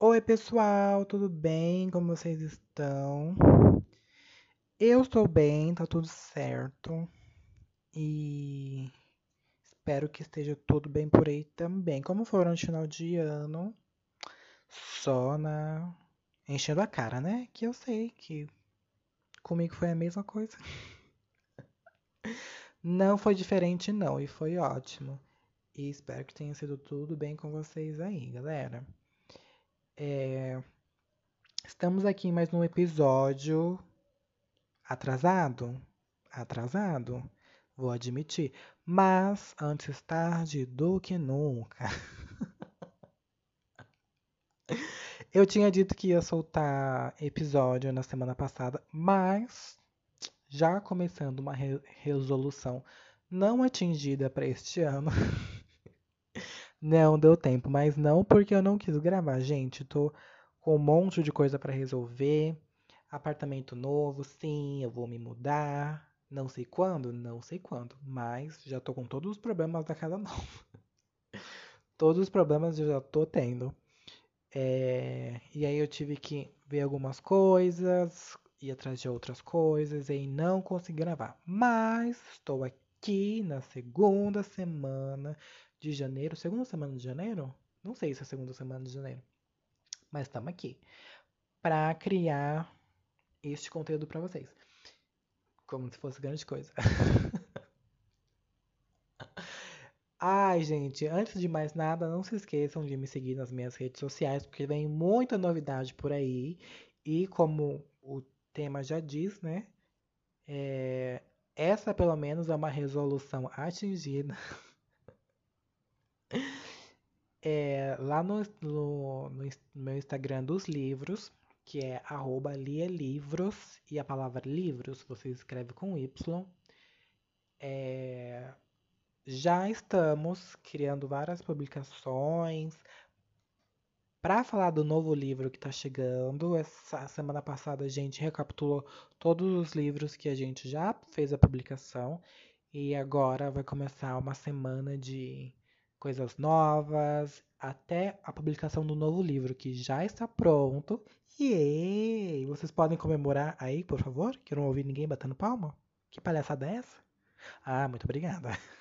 Oi, pessoal, tudo bem? Como vocês estão? Eu estou bem, tá tudo certo. E espero que esteja tudo bem por aí também. Como foram no final de ano? Só na enchendo a cara, né? Que eu sei que comigo foi a mesma coisa. Não foi diferente, não, e foi ótimo. E espero que tenha sido tudo bem com vocês aí, galera. É... Estamos aqui mais num episódio atrasado. Atrasado, vou admitir. Mas antes tarde do que nunca. Eu tinha dito que ia soltar episódio na semana passada, mas já começando uma re resolução não atingida para este ano. não deu tempo, mas não porque eu não quis gravar, gente. Tô com um monte de coisa para resolver. Apartamento novo, sim, eu vou me mudar. Não sei quando, não sei quando, mas já tô com todos os problemas da casa nova. todos os problemas eu já tô tendo. É, e aí eu tive que ver algumas coisas, ir atrás de outras coisas e não consegui gravar. Mas estou aqui na segunda semana de janeiro. Segunda semana de janeiro? Não sei se é segunda semana de janeiro. Mas estamos aqui para criar este conteúdo para vocês. Como se fosse grande coisa. Ai, gente, antes de mais nada, não se esqueçam de me seguir nas minhas redes sociais, porque vem muita novidade por aí. E como o tema já diz, né? É, essa pelo menos é uma resolução atingida. é, lá no, no, no, meu Instagram dos livros, que é arroba lielivros, e a palavra livros você escreve com Y. É, já estamos criando várias publicações, para falar do novo livro que está chegando, essa semana passada a gente recapitulou todos os livros que a gente já fez a publicação e agora vai começar uma semana de coisas novas, até a publicação do novo livro que já está pronto. E vocês podem comemorar aí, por favor? Que eu não ouvi ninguém batendo palma. Que palhaçada é essa? Ah, muito obrigada.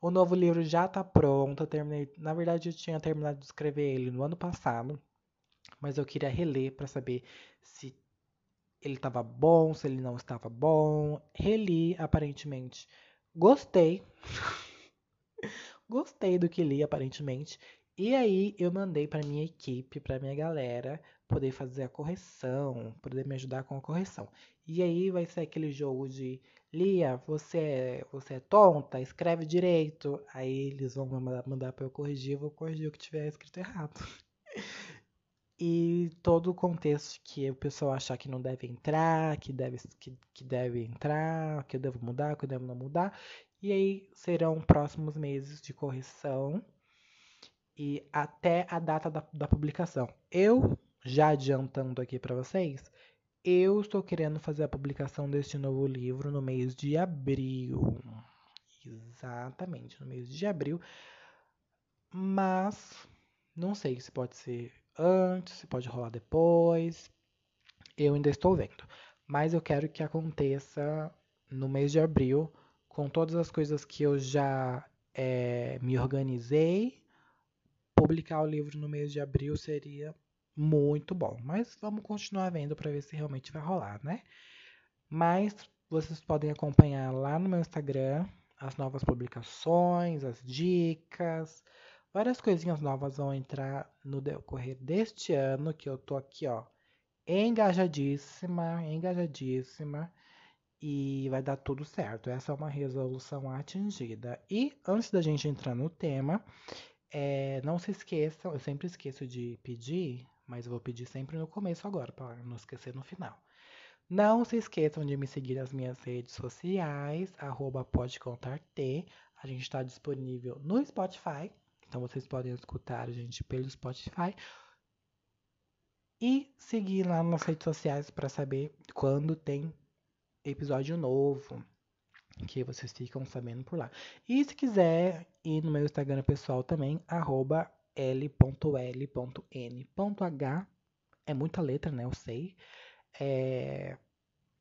O novo livro já está pronto. Eu terminei, na verdade, eu tinha terminado de escrever ele no ano passado, mas eu queria reler para saber se ele estava bom, se ele não estava bom. Reli, aparentemente. Gostei. Gostei do que li, aparentemente. E aí eu mandei para minha equipe, para minha galera, poder fazer a correção, poder me ajudar com a correção. E aí vai ser aquele jogo de Lia, você é, você é tonta, escreve direito. Aí eles vão mandar, para eu corrigir, eu vou corrigir o que tiver escrito errado. e todo o contexto que o pessoal achar que não deve entrar, que deve, que, que deve entrar, que eu devo mudar, que eu devo não mudar. E aí serão próximos meses de correção e até a data da, da publicação. Eu, já adiantando aqui para vocês, eu estou querendo fazer a publicação deste novo livro no mês de abril. Exatamente, no mês de abril. Mas não sei se pode ser antes, se pode rolar depois. Eu ainda estou vendo. Mas eu quero que aconteça no mês de abril, com todas as coisas que eu já é, me organizei. Publicar o livro no mês de abril seria muito bom. Mas vamos continuar vendo para ver se realmente vai rolar, né? Mas vocês podem acompanhar lá no meu Instagram as novas publicações, as dicas, várias coisinhas novas vão entrar no decorrer deste ano que eu tô aqui, ó, engajadíssima, engajadíssima e vai dar tudo certo. Essa é uma resolução atingida. E antes da gente entrar no tema, é, não se esqueçam, eu sempre esqueço de pedir mas vou pedir sempre no começo agora, para não esquecer no final. Não se esqueçam de me seguir nas minhas redes sociais, arroba. A gente está disponível no Spotify, então vocês podem escutar a gente pelo Spotify. E seguir lá nas redes sociais para saber quando tem episódio novo, que vocês ficam sabendo por lá. E se quiser ir no meu Instagram pessoal também, arroba l.l.n.h. É muita letra, né? Eu sei. É,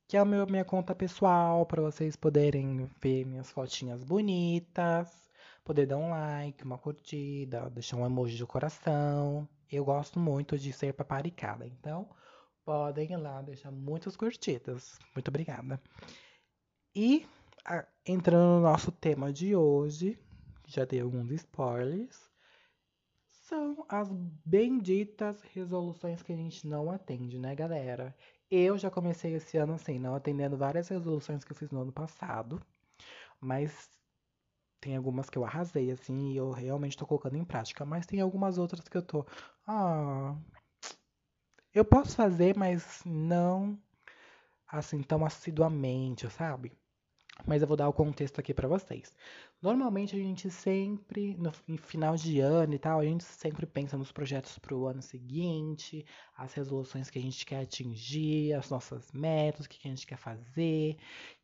que é a minha conta pessoal, para vocês poderem ver minhas fotinhas bonitas, poder dar um like, uma curtida, deixar um emoji de coração. Eu gosto muito de ser paparicada, então podem ir lá deixar muitas curtidas. Muito obrigada. E a, entrando no nosso tema de hoje, já dei alguns spoilers, são as benditas resoluções que a gente não atende, né, galera? Eu já comecei esse ano assim, não atendendo várias resoluções que eu fiz no ano passado, mas tem algumas que eu arrasei, assim, e eu realmente tô colocando em prática, mas tem algumas outras que eu tô. Ah. Eu posso fazer, mas não assim tão assiduamente, sabe? Mas eu vou dar o contexto aqui para vocês. Normalmente a gente sempre, no final de ano e tal, a gente sempre pensa nos projetos para o ano seguinte, as resoluções que a gente quer atingir, as nossas metas, o que a gente quer fazer.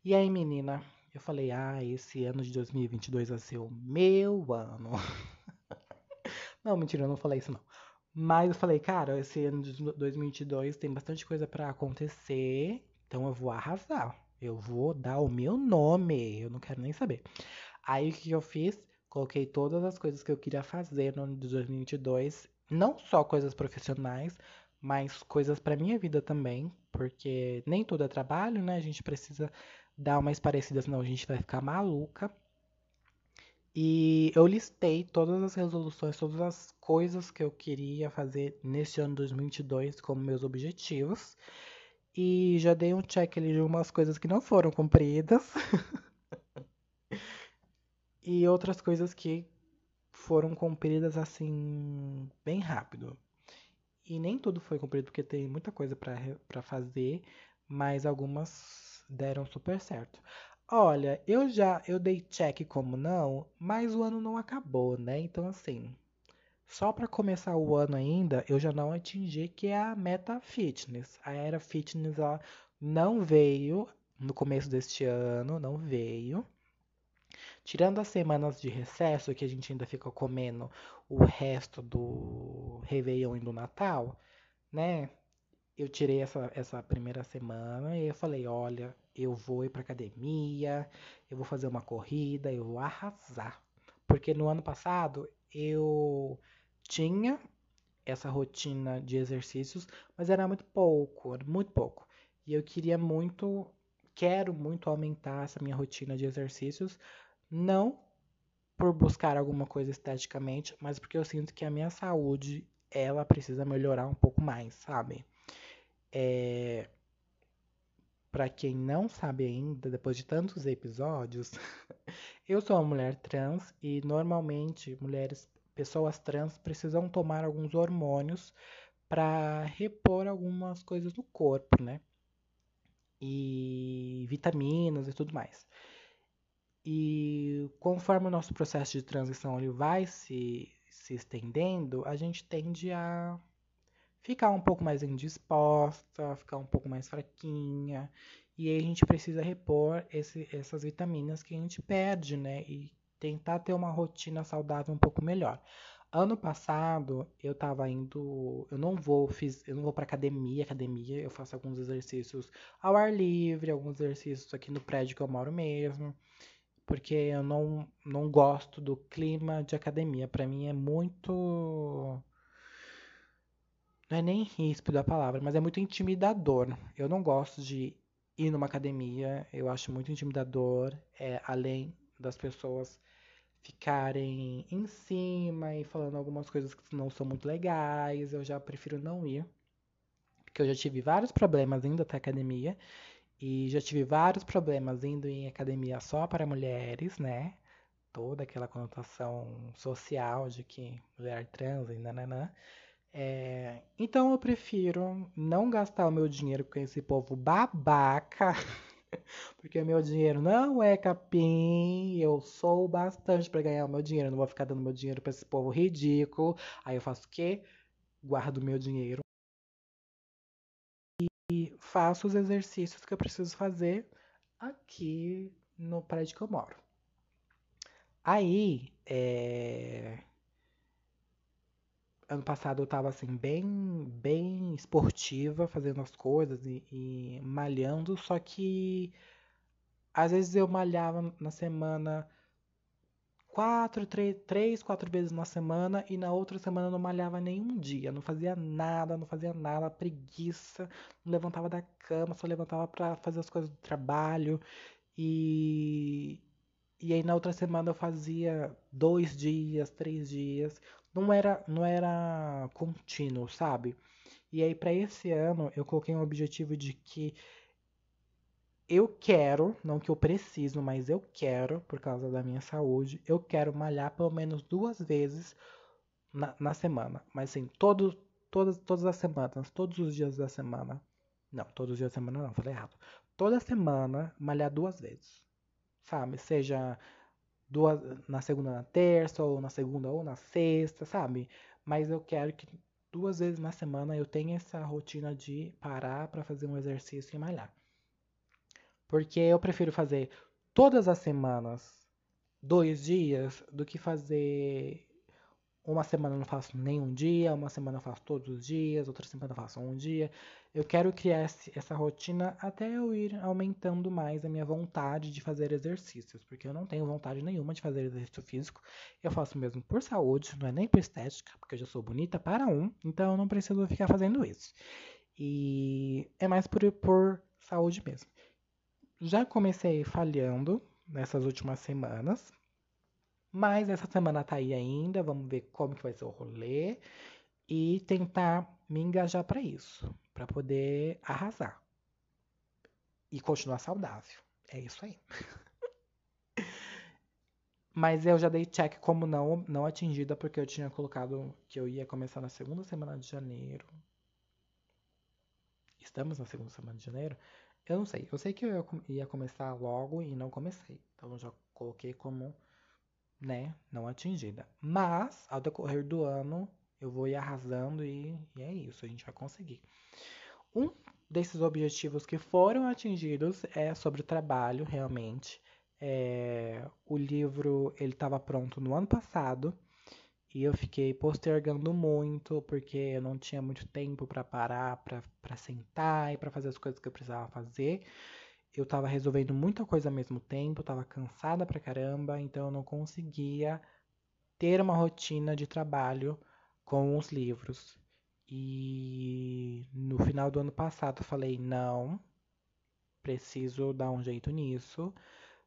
E aí, menina, eu falei, ah, esse ano de 2022 vai ser o meu ano. não, mentira, eu não falei isso não. Mas eu falei, cara, esse ano de 2022 tem bastante coisa para acontecer, então eu vou arrasar. Eu vou dar o meu nome, eu não quero nem saber. Aí o que eu fiz? Coloquei todas as coisas que eu queria fazer no ano de 2022, não só coisas profissionais, mas coisas para minha vida também, porque nem tudo é trabalho, né? A gente precisa dar umas parecidas, senão a gente vai ficar maluca. E eu listei todas as resoluções, todas as coisas que eu queria fazer nesse ano 2022 como meus objetivos. E já dei um check ali de umas coisas que não foram cumpridas. e outras coisas que foram cumpridas assim, bem rápido. E nem tudo foi cumprido porque tem muita coisa para fazer, mas algumas deram super certo. Olha, eu já eu dei check como não, mas o ano não acabou, né? Então assim, só para começar o ano ainda, eu já não atingi que é a meta fitness. A era fitness ela não veio no começo deste ano, não veio. Tirando as semanas de recesso que a gente ainda fica comendo o resto do Réveillon e do Natal, né? Eu tirei essa, essa primeira semana e eu falei, olha, eu vou ir pra academia, eu vou fazer uma corrida, eu vou arrasar. Porque no ano passado eu tinha essa rotina de exercícios, mas era muito pouco, muito pouco. E eu queria muito, quero muito aumentar essa minha rotina de exercícios, não por buscar alguma coisa esteticamente, mas porque eu sinto que a minha saúde, ela precisa melhorar um pouco mais, sabe? É... Para quem não sabe ainda, depois de tantos episódios, eu sou uma mulher trans e normalmente mulheres pessoas trans precisam tomar alguns hormônios para repor algumas coisas no corpo, né? E vitaminas e tudo mais. E conforme o nosso processo de transição ele vai se, se estendendo, a gente tende a ficar um pouco mais indisposta, ficar um pouco mais fraquinha. E aí a gente precisa repor esse, essas vitaminas que a gente perde, né? E tentar ter uma rotina saudável um pouco melhor. Ano passado eu tava indo, eu não vou, fiz, eu não vou para academia, academia, eu faço alguns exercícios ao ar livre, alguns exercícios aqui no prédio que eu moro mesmo, porque eu não não gosto do clima de academia, para mim é muito não é nem ríspido a palavra, mas é muito intimidador. Eu não gosto de ir numa academia, eu acho muito intimidador, é, além das pessoas ficarem em cima e falando algumas coisas que não são muito legais, eu já prefiro não ir. Porque eu já tive vários problemas indo até academia. E já tive vários problemas indo em academia só para mulheres, né? Toda aquela conotação social de que mulher trans e nananã. É, então eu prefiro não gastar o meu dinheiro com esse povo babaca Porque meu dinheiro não é capim, eu sou bastante para ganhar o meu dinheiro. Não vou ficar dando meu dinheiro para esse povo ridículo. Aí eu faço o quê? Guardo meu dinheiro e faço os exercícios que eu preciso fazer aqui no prédio que eu moro. Aí, é... ano passado eu tava assim, bem, bem esportiva, fazendo as coisas e, e malhando, só que às vezes eu malhava na semana quatro, três, três, quatro vezes na semana e na outra semana eu não malhava nenhum dia, não fazia nada, não fazia nada, preguiça, não levantava da cama, só levantava para fazer as coisas do trabalho e e aí na outra semana eu fazia dois dias, três dias, não era não era contínuo, sabe? E aí para esse ano eu coloquei um objetivo de que eu quero, não que eu preciso, mas eu quero, por causa da minha saúde, eu quero malhar pelo menos duas vezes na, na semana. Mas assim, todo, todas, todas as semanas, todos os dias da semana. Não, todos os dias da semana não, falei errado. Toda semana, malhar duas vezes. Sabe? Seja duas, na segunda, na terça, ou na segunda ou na sexta, sabe? Mas eu quero que duas vezes na semana eu tenha essa rotina de parar para fazer um exercício e malhar. Porque eu prefiro fazer todas as semanas dois dias do que fazer uma semana eu não faço nenhum dia, uma semana eu faço todos os dias, outra semana eu faço um dia. Eu quero criar essa rotina até eu ir aumentando mais a minha vontade de fazer exercícios, porque eu não tenho vontade nenhuma de fazer exercício físico. Eu faço mesmo por saúde, não é nem por estética, porque eu já sou bonita para um, então eu não preciso ficar fazendo isso. E é mais por, por saúde mesmo. Já comecei falhando nessas últimas semanas, mas essa semana tá aí ainda, vamos ver como que vai ser o rolê e tentar me engajar para isso, para poder arrasar e continuar saudável. É isso aí. Mas eu já dei check como não, não atingida, porque eu tinha colocado que eu ia começar na segunda semana de janeiro. Estamos na segunda semana de janeiro. Eu não sei. Eu sei que eu ia começar logo e não comecei. Então eu já coloquei como, né, não atingida. Mas, ao decorrer do ano, eu vou ir arrasando e, e é isso. A gente vai conseguir. Um desses objetivos que foram atingidos é sobre o trabalho, realmente. É, o livro ele estava pronto no ano passado e eu fiquei postergando muito porque eu não tinha muito tempo para parar, para sentar e para fazer as coisas que eu precisava fazer. Eu estava resolvendo muita coisa ao mesmo tempo, estava cansada pra caramba, então eu não conseguia ter uma rotina de trabalho com os livros. E no final do ano passado eu falei: não, preciso dar um jeito nisso.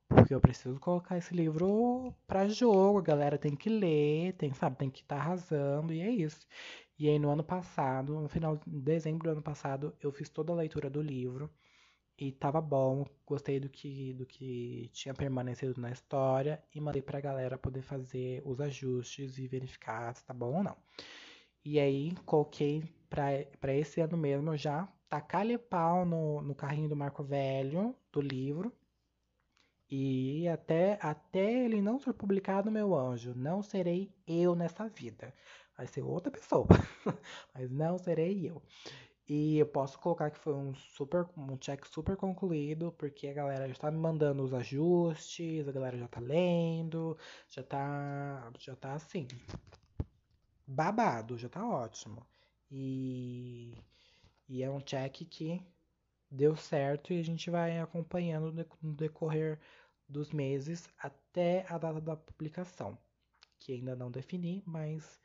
Porque eu preciso colocar esse livro pra jogo, a galera tem que ler, tem, sabe, tem que estar tá arrasando, e é isso. E aí no ano passado, no final de dezembro do ano passado, eu fiz toda a leitura do livro e tava bom, gostei do que, do que tinha permanecido na história e mandei pra galera poder fazer os ajustes e verificar se tá bom ou não. E aí coloquei pra esse ano mesmo já tacar-lhe pau no, no carrinho do Marco Velho, do livro, e até, até ele não ser publicado, meu anjo, não serei eu nessa vida. Vai ser outra pessoa. Mas não serei eu. E eu posso colocar que foi um super um check super concluído, porque a galera já tá me mandando os ajustes, a galera já tá lendo, já tá já tá assim babado, já tá ótimo. E e é um check que deu certo e a gente vai acompanhando no decorrer dos meses até a data da publicação, que ainda não defini, mas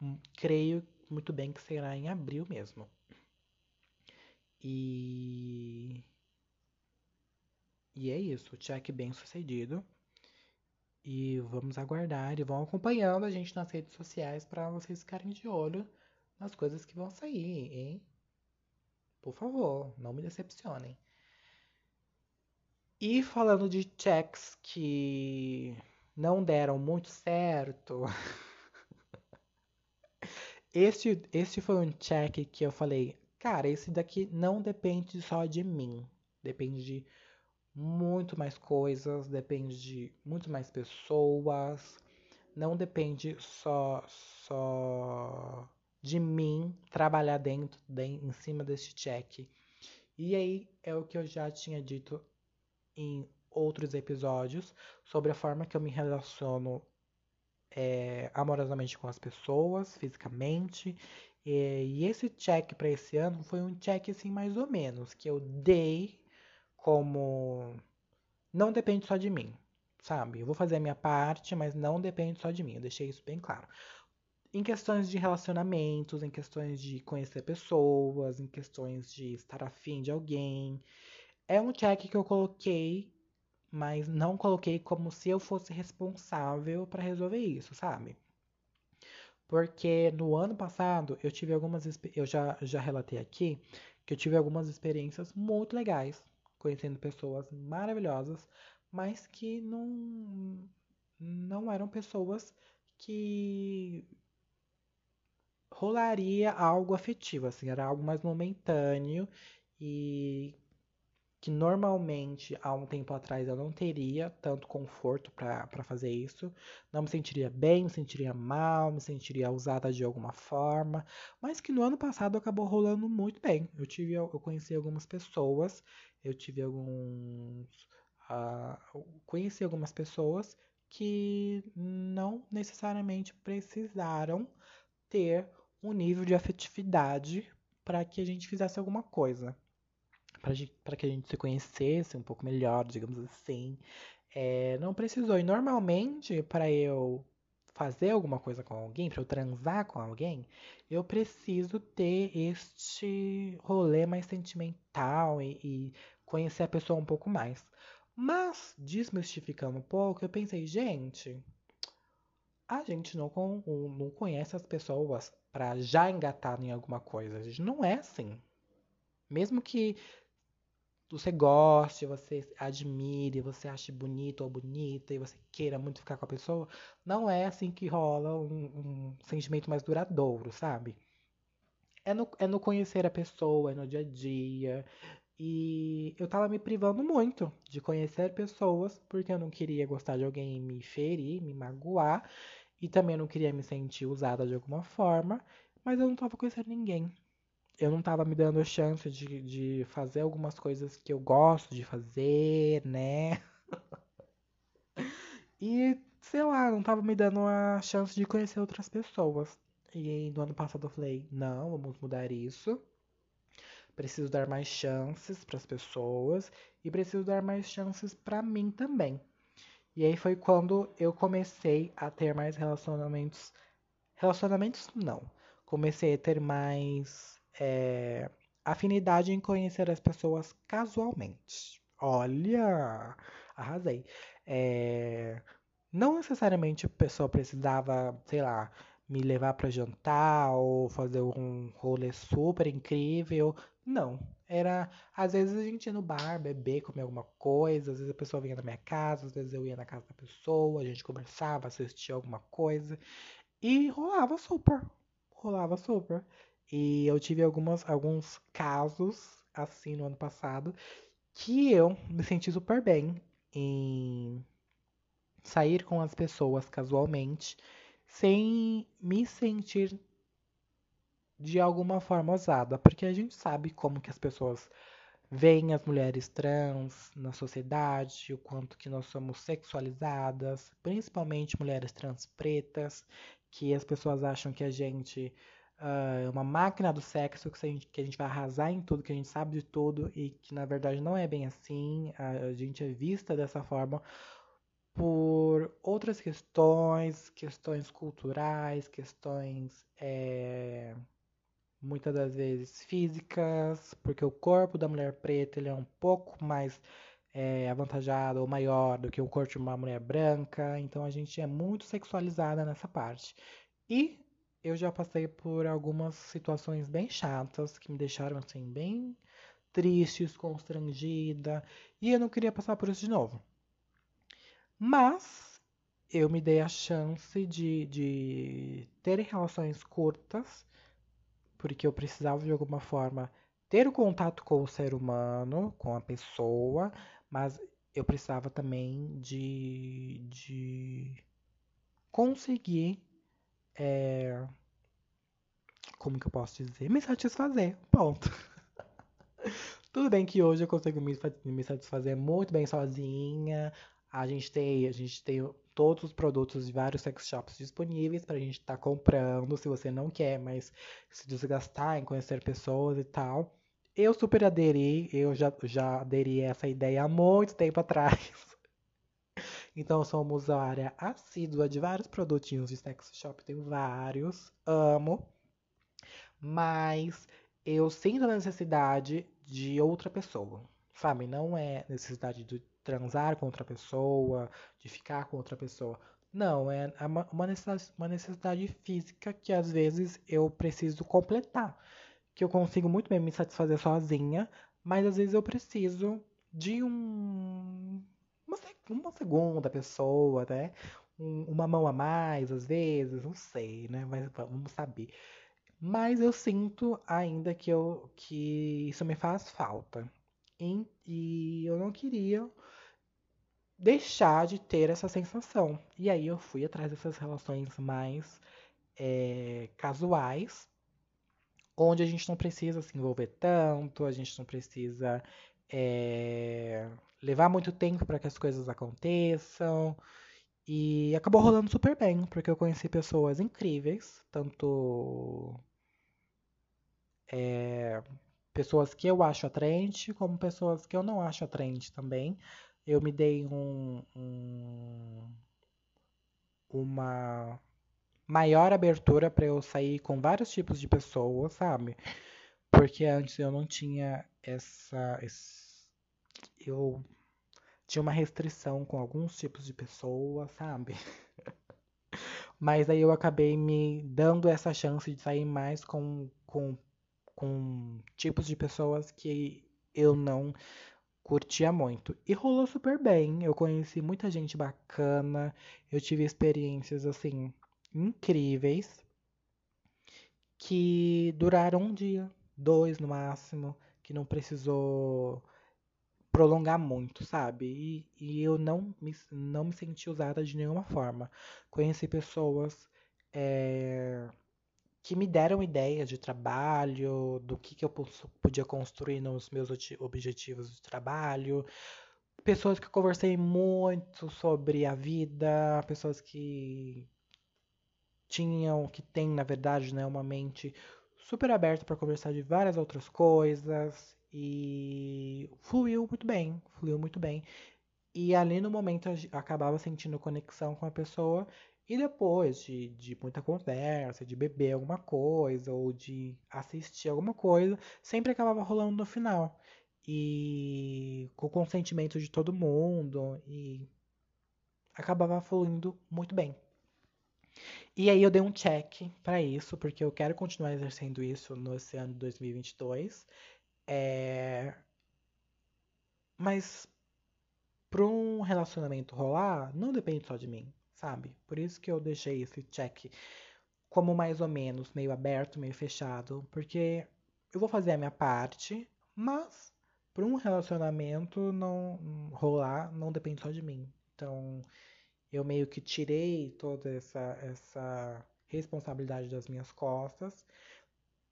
hum, creio muito bem que será em abril mesmo. E e é isso, check bem sucedido. E vamos aguardar e vão acompanhando a gente nas redes sociais para vocês ficarem de olho nas coisas que vão sair, hein? Por favor, não me decepcionem. E falando de checks que não deram muito certo, este, este foi um check que eu falei, cara, esse daqui não depende só de mim, depende de muito mais coisas, depende de muito mais pessoas, não depende só só de mim trabalhar dentro, dentro em cima desse check. E aí é o que eu já tinha dito em outros episódios sobre a forma que eu me relaciono é, amorosamente com as pessoas, fisicamente. E, esse check para esse ano foi um check assim mais ou menos que eu dei como não depende só de mim, sabe? Eu vou fazer a minha parte, mas não depende só de mim. Eu deixei isso bem claro. Em questões de relacionamentos, em questões de conhecer pessoas, em questões de estar afim de alguém. É um check que eu coloquei, mas não coloquei como se eu fosse responsável para resolver isso, sabe? Porque no ano passado eu tive algumas. Eu já, já relatei aqui que eu tive algumas experiências muito legais, conhecendo pessoas maravilhosas, mas que não, não eram pessoas que rolaria algo afetivo, assim, era algo mais momentâneo e que normalmente há um tempo atrás eu não teria tanto conforto para fazer isso. Não me sentiria bem, me sentiria mal, me sentiria usada de alguma forma, mas que no ano passado acabou rolando muito bem. Eu tive, eu conheci algumas pessoas, eu tive alguns, uh, conheci algumas pessoas que não necessariamente precisaram ter um nível de afetividade para que a gente fizesse alguma coisa para que a gente se conhecesse um pouco melhor, digamos assim. É, não precisou. E normalmente, para eu fazer alguma coisa com alguém, para eu transar com alguém, eu preciso ter este rolê mais sentimental e, e conhecer a pessoa um pouco mais. Mas, desmistificando um pouco, eu pensei, gente, a gente não, não conhece as pessoas para já engatar em alguma coisa. A gente não é assim. Mesmo que você goste, você admire, você ache bonito ou bonita e você queira muito ficar com a pessoa, não é assim que rola um, um sentimento mais duradouro, sabe? É no, é no conhecer a pessoa, é no dia a dia. E eu tava me privando muito de conhecer pessoas, porque eu não queria gostar de alguém e me ferir, me magoar. E também não queria me sentir usada de alguma forma. Mas eu não tava conhecendo ninguém eu não tava me dando chance de, de fazer algumas coisas que eu gosto de fazer, né? e, sei lá, não tava me dando a chance de conhecer outras pessoas. E no ano passado eu falei, não, vamos mudar isso. Preciso dar mais chances para as pessoas e preciso dar mais chances para mim também. E aí foi quando eu comecei a ter mais relacionamentos. Relacionamentos não. Comecei a ter mais é, afinidade em conhecer as pessoas casualmente. Olha, arrasei. É, não necessariamente a pessoa precisava, sei lá, me levar para jantar ou fazer um rolê super incrível. Não. Era, às vezes a gente ia no bar, beber, comer alguma coisa, às vezes a pessoa vinha na minha casa, às vezes eu ia na casa da pessoa, a gente conversava, assistia alguma coisa e rolava super. Rolava super. E eu tive algumas, alguns casos, assim, no ano passado, que eu me senti super bem em sair com as pessoas casualmente, sem me sentir de alguma forma ousada, porque a gente sabe como que as pessoas veem as mulheres trans na sociedade, o quanto que nós somos sexualizadas, principalmente mulheres trans pretas, que as pessoas acham que a gente uh, uma máquina do sexo que a, gente, que a gente vai arrasar em tudo, que a gente sabe de tudo e que na verdade não é bem assim. A gente é vista dessa forma por outras questões, questões culturais, questões é, muitas das vezes físicas, porque o corpo da mulher preta ele é um pouco mais é, avantajado ou maior do que o corpo de uma mulher branca, então a gente é muito sexualizada nessa parte. E eu já passei por algumas situações bem chatas que me deixaram assim bem tristes, constrangida, e eu não queria passar por isso de novo. Mas eu me dei a chance de, de ter relações curtas, porque eu precisava de alguma forma ter o contato com o ser humano, com a pessoa, mas eu precisava também de, de conseguir é, como que eu posso dizer? Me satisfazer. Ponto. Tudo bem que hoje eu consigo me, satisfazer muito bem sozinha. A gente tem, a gente tem todos os produtos de vários sex shops disponíveis pra gente estar tá comprando, se você não quer, mas se desgastar em conhecer pessoas e tal. Eu super aderi, eu já, já aderi a essa ideia há muito tempo atrás. Então, uma usuária assídua de vários produtinhos de sex shop, tenho vários, amo. Mas eu sinto a necessidade de outra pessoa, sabe? Não é necessidade de transar com outra pessoa, de ficar com outra pessoa. Não, é uma necessidade, uma necessidade física que às vezes eu preciso completar. Que eu consigo muito bem me satisfazer sozinha, mas às vezes eu preciso de um uma, uma segunda pessoa, né? Um, uma mão a mais, às vezes, não sei, né? Mas vamos saber. Mas eu sinto ainda que, eu, que isso me faz falta. E, e eu não queria deixar de ter essa sensação. E aí eu fui atrás dessas relações mais é, casuais, onde a gente não precisa se envolver tanto, a gente não precisa é, levar muito tempo para que as coisas aconteçam. E acabou rolando super bem, porque eu conheci pessoas incríveis, tanto é, pessoas que eu acho atraente, como pessoas que eu não acho atraente também. Eu me dei um, um uma maior abertura para eu sair com vários tipos de pessoas, sabe? Porque antes eu não tinha essa. Esse, eu tinha uma restrição com alguns tipos de pessoas, sabe? Mas aí eu acabei me dando essa chance de sair mais com, com, com tipos de pessoas que eu não curtia muito. E rolou super bem. Eu conheci muita gente bacana. Eu tive experiências assim incríveis que duraram um dia, dois no máximo, que não precisou prolongar muito, sabe? E, e eu não me, não me senti usada de nenhuma forma. Conheci pessoas é, que me deram ideias de trabalho, do que, que eu podia construir nos meus objetivos de trabalho. Pessoas que eu conversei muito sobre a vida, pessoas que tinham, que têm, na verdade, né, uma mente super aberta para conversar de várias outras coisas e fluiu muito bem, fluiu muito bem. E ali no momento eu acabava sentindo conexão com a pessoa. E depois de, de muita conversa, de beber alguma coisa ou de assistir alguma coisa, sempre acabava rolando no final. E com o consentimento de todo mundo. E acabava fluindo muito bem. E aí eu dei um check para isso, porque eu quero continuar exercendo isso no ano de 2022. É... Mas para um relacionamento rolar, não depende só de mim, sabe? Por isso que eu deixei esse check como mais ou menos meio aberto, meio fechado, porque eu vou fazer a minha parte, mas para um relacionamento não rolar, não depende só de mim. Então, eu meio que tirei toda essa essa responsabilidade das minhas costas,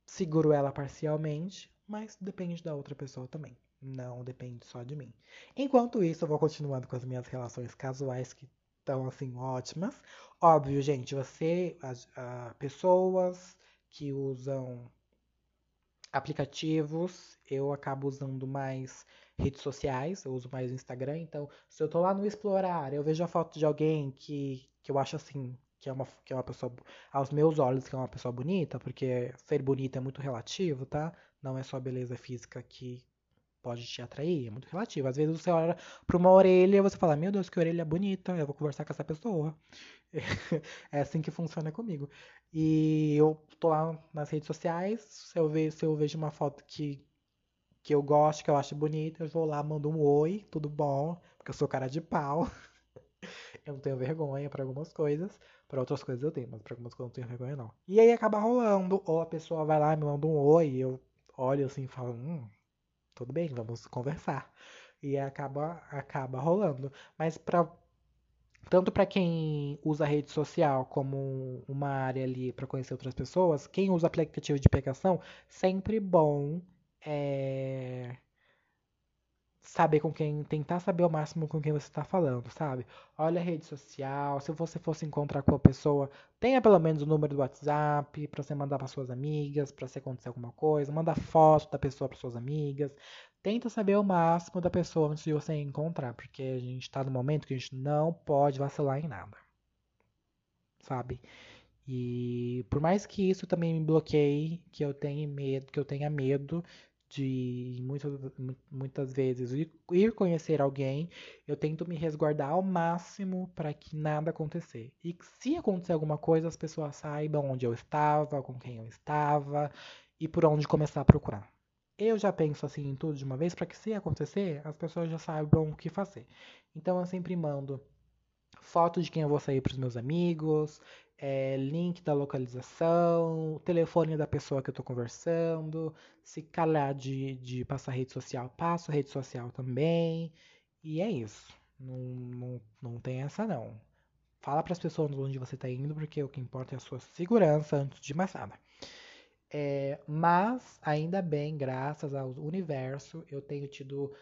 seguro ela parcialmente, mas depende da outra pessoa também. Não depende só de mim. Enquanto isso, eu vou continuando com as minhas relações casuais que estão assim ótimas. Óbvio, gente, você, as, pessoas que usam aplicativos, eu acabo usando mais redes sociais, eu uso mais o Instagram, então se eu tô lá no explorar, eu vejo a foto de alguém que, que eu acho assim, que é uma, que é uma pessoa, aos meus olhos, que é uma pessoa bonita, porque ser bonita é muito relativo, tá? Não é só a beleza física que pode te atrair, é muito relativo. Às vezes você olha para uma orelha e você fala, meu Deus, que orelha bonita, eu vou conversar com essa pessoa. é assim que funciona comigo. E eu tô lá nas redes sociais, se eu, vejo, se eu vejo uma foto que, que eu gosto, que eu acho bonita, eu vou lá, mando um oi, tudo bom, porque eu sou cara de pau. eu não tenho vergonha para algumas coisas. Para outras coisas eu tenho, mas para algumas coisas eu não tenho vergonha não. E aí acaba rolando, ou a pessoa vai lá e me manda um oi, eu olho assim e falo, hum, tudo bem, vamos conversar. E acaba, acaba rolando. Mas para tanto para quem usa rede social como uma área ali para conhecer outras pessoas, quem usa aplicativo de pegação, sempre bom é, saber com quem, tentar saber ao máximo com quem você está falando, sabe? Olha a rede social, se você fosse encontrar com a pessoa, tenha pelo menos o número do WhatsApp para você mandar para suas amigas, para se acontecer alguma coisa, manda foto da pessoa para suas amigas. Tenta saber o máximo da pessoa antes de você encontrar, porque a gente está no momento que a gente não pode vacilar em nada. Sabe? E por mais que isso também me bloqueie, que eu tenha medo, que eu tenha medo de muitas, muitas vezes ir conhecer alguém, eu tento me resguardar ao máximo para que nada acontecer. E se acontecer alguma coisa, as pessoas saibam onde eu estava, com quem eu estava e por onde começar a procurar. Eu já penso assim em tudo de uma vez para que se acontecer, as pessoas já saibam o que fazer. Então eu sempre mando foto de quem eu vou sair para os meus amigos, é, link da localização, telefone da pessoa que eu estou conversando, se calhar de, de passar rede social, passo rede social também. E é isso. Não, não, não tem essa não. Fala para as pessoas onde você está indo, porque o que importa é a sua segurança antes de mais nada. É, mas, ainda bem, graças ao universo, eu tenho tido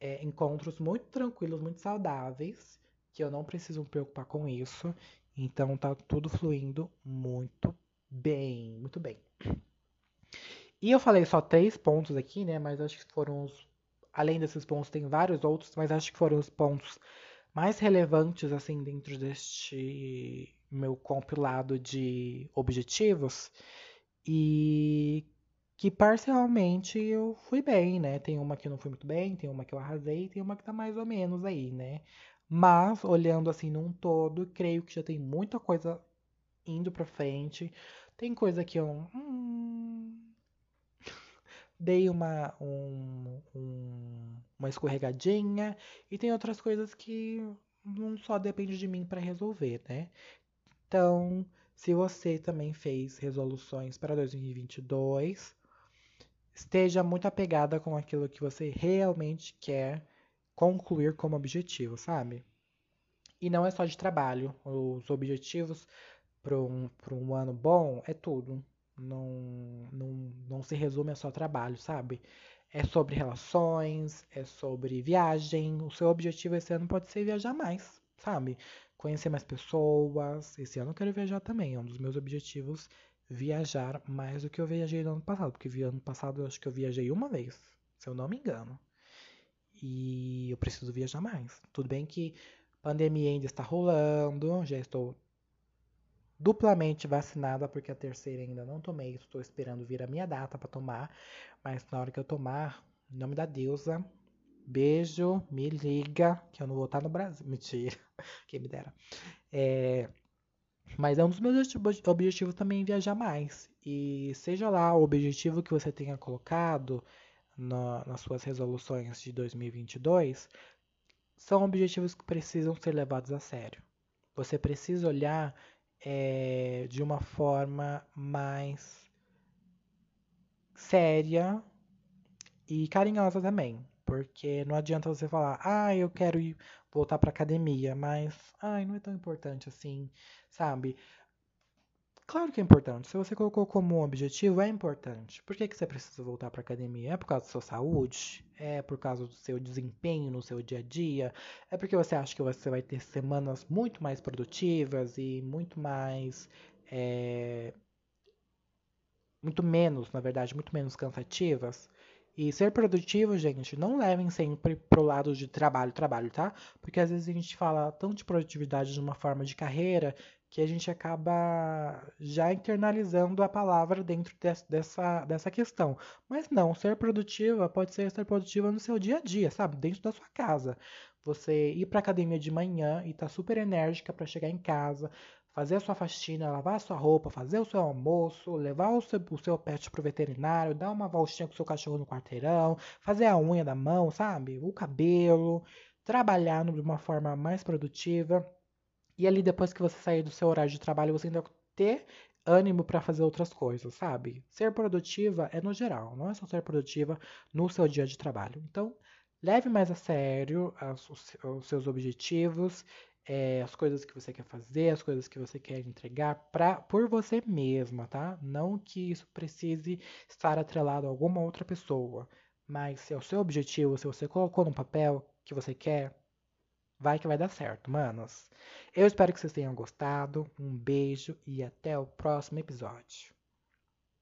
é, encontros muito tranquilos, muito saudáveis, que eu não preciso me preocupar com isso. Então tá tudo fluindo muito bem, muito bem. E eu falei só três pontos aqui, né? Mas acho que foram os. Além desses pontos, tem vários outros, mas acho que foram os pontos mais relevantes, assim, dentro deste meu compilado de objetivos. E que parcialmente eu fui bem, né? Tem uma que eu não fui muito bem, tem uma que eu arrasei, tem uma que tá mais ou menos aí, né? Mas, olhando assim num todo, creio que já tem muita coisa indo pra frente. Tem coisa que eu. Hum, dei uma, um, um, uma escorregadinha. E tem outras coisas que não só depende de mim para resolver, né? Então, se você também fez resoluções para 2022, esteja muito apegada com aquilo que você realmente quer concluir como objetivo, sabe? E não é só de trabalho. Os objetivos para um, um ano bom é tudo. Não, não, não se resume a só trabalho, sabe? É sobre relações, é sobre viagem. O seu objetivo esse ano pode ser viajar mais, sabe? Conhecer mais pessoas. Esse ano eu quero viajar também. É um dos meus objetivos viajar mais do que eu viajei no ano passado. Porque ano passado eu acho que eu viajei uma vez, se eu não me engano. E eu preciso viajar mais. Tudo bem que pandemia ainda está rolando, já estou duplamente vacinada porque a terceira ainda não tomei, estou esperando vir a minha data para tomar, mas na hora que eu tomar, em nome da deusa, beijo, me liga, que eu não vou estar no Brasil. Mentira, quem me dera. É, mas é um dos meus objetivos também viajar mais. E seja lá o objetivo que você tenha colocado, na, nas suas resoluções de 2022 são objetivos que precisam ser levados a sério. Você precisa olhar é, de uma forma mais séria e carinhosa também. Porque não adianta você falar, ah, eu quero ir voltar para academia, mas, ai, não é tão importante assim, sabe? Claro que é importante. Se você colocou como um objetivo, é importante. Por que, que você precisa voltar para academia? É por causa da sua saúde? É por causa do seu desempenho no seu dia a dia? É porque você acha que você vai ter semanas muito mais produtivas e muito mais. É... Muito menos, na verdade, muito menos cansativas? E ser produtivo, gente, não levem sempre pro lado de trabalho, trabalho, tá? Porque às vezes a gente fala tanto de produtividade de uma forma de carreira que a gente acaba já internalizando a palavra dentro dessa, dessa questão. Mas não, ser produtiva pode ser ser produtiva no seu dia a dia, sabe? Dentro da sua casa. Você ir para academia de manhã e estar tá super enérgica para chegar em casa, fazer a sua faxina, lavar a sua roupa, fazer o seu almoço, levar o seu, o seu pet pro veterinário, dar uma voltinha com o seu cachorro no quarteirão, fazer a unha da mão, sabe? O cabelo, trabalhar de uma forma mais produtiva e ali, depois que você sair do seu horário de trabalho, você ainda ter ânimo para fazer outras coisas, sabe? Ser produtiva é no geral, não é só ser produtiva no seu dia de trabalho. Então, leve mais a sério as, os, os, seus objetivos, é, as coisas que você quer fazer, as coisas que você quer entregar pra, por você mesma, tá? Não que isso precise estar atrelado a alguma outra pessoa, Mas se é o seu objetivo, se você colocou no papel que você quer, vai que vai dar certo, manos. Eu espero que vocês tenham gostado. Um beijo e até o próximo episódio.